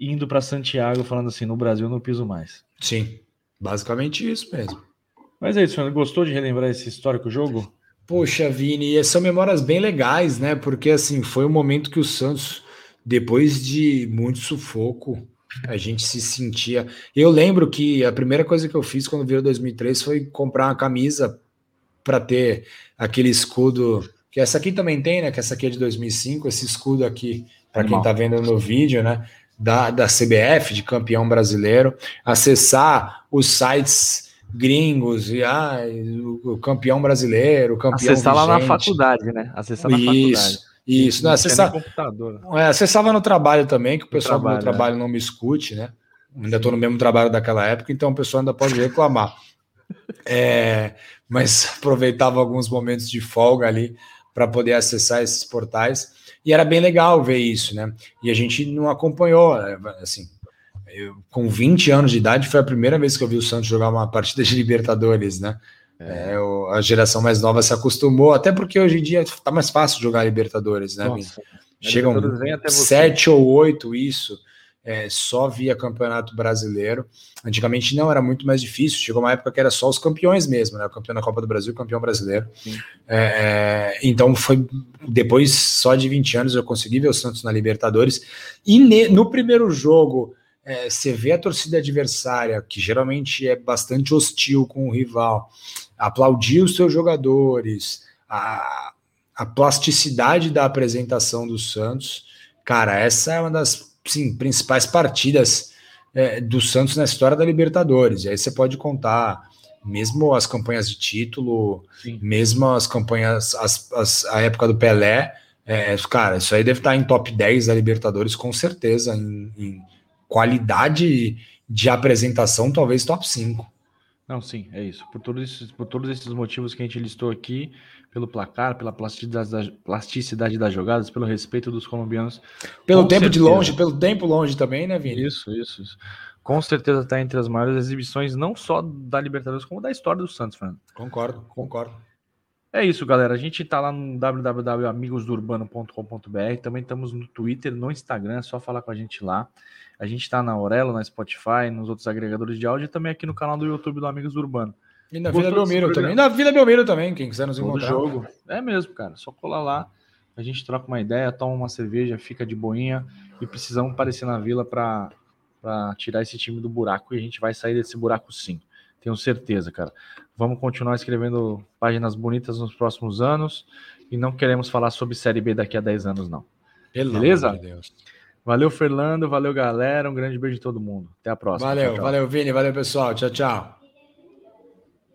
indo para Santiago falando assim: no Brasil não piso mais. Sim, basicamente isso mesmo. Mas é isso, Fernando. Gostou de relembrar esse histórico jogo? Poxa, Vini, são memórias bem legais, né? Porque assim, foi um momento que o Santos, depois de muito sufoco, a gente se sentia. Eu lembro que a primeira coisa que eu fiz quando veio 2003 foi comprar uma camisa para ter aquele escudo, que essa aqui também tem, né? Que essa aqui é de 2005, esse escudo aqui, para quem tá vendo no vídeo, né? Da, da CBF, de campeão brasileiro, acessar os sites gringos e ah, o, campeão brasileiro, o campeão Acessar vigente. lá na faculdade, né? Acessar na isso, faculdade. Isso, não, acessar, computador. É, acessava no trabalho também, que o pessoal trabalho, do meu trabalho é. não me escute, né? Ainda estou no mesmo trabalho daquela época, então o pessoal ainda pode reclamar. é, mas aproveitava alguns momentos de folga ali para poder acessar esses portais. E era bem legal ver isso, né? E a gente não acompanhou, né? assim, eu, com 20 anos de idade foi a primeira vez que eu vi o Santos jogar uma partida de Libertadores, né? É. É, a geração mais nova se acostumou, até porque hoje em dia tá mais fácil jogar Libertadores, né? Nossa, Chegam sete ou oito isso é, só via campeonato brasileiro. Antigamente não era muito mais difícil, chegou uma época que era só os campeões mesmo, né? O campeão da Copa do Brasil, campeão brasileiro. É, é, então foi depois só de 20 anos eu consegui ver o Santos na Libertadores. E ne, no primeiro jogo é, você vê a torcida adversária, que geralmente é bastante hostil com o rival, aplaudir os seus jogadores, a, a plasticidade da apresentação do Santos. Cara, essa é uma das sim, principais partidas é, do Santos na história da Libertadores. E aí você pode contar mesmo as campanhas de título, sim. mesmo as campanhas, as, as, a época do Pelé. É, cara, isso aí deve estar em top 10 da Libertadores, com certeza, em, em qualidade de apresentação, talvez top 5. Não, sim, é isso. Por todos esses, por todos esses motivos que a gente listou aqui, pelo placar, pela plasticidade, plasticidade das jogadas, pelo respeito dos colombianos. Pelo tempo certeza. de longe, pelo tempo longe também, né, Vini? Isso, isso, isso. Com certeza está entre as maiores exibições, não só da Libertadores, como da história do Santos, Fernando. Concordo, concordo. É isso, galera. A gente está lá no www.amigosdourbano.com.br. Também estamos no Twitter, no Instagram, é só falar com a gente lá. A gente está na Aurelo, na Spotify, nos outros agregadores de áudio e também aqui no canal do YouTube do Amigos do Urbano. E na Vila Belmiro também. E na Vila Belmiro também, quem quiser nos Todo encontrar. jogo. É mesmo, cara. Só colar lá, a gente troca uma ideia, toma uma cerveja, fica de boinha e precisamos aparecer na Vila para tirar esse time do buraco e a gente vai sair desse buraco sim. Tenho certeza, cara. Vamos continuar escrevendo páginas bonitas nos próximos anos e não queremos falar sobre Série B daqui a 10 anos, não. Pelo Beleza? De valeu, Fernando. Valeu, galera. Um grande beijo de todo mundo. Até a próxima. Valeu, tchau, tchau. valeu, Vini. Valeu, pessoal. Tchau, tchau.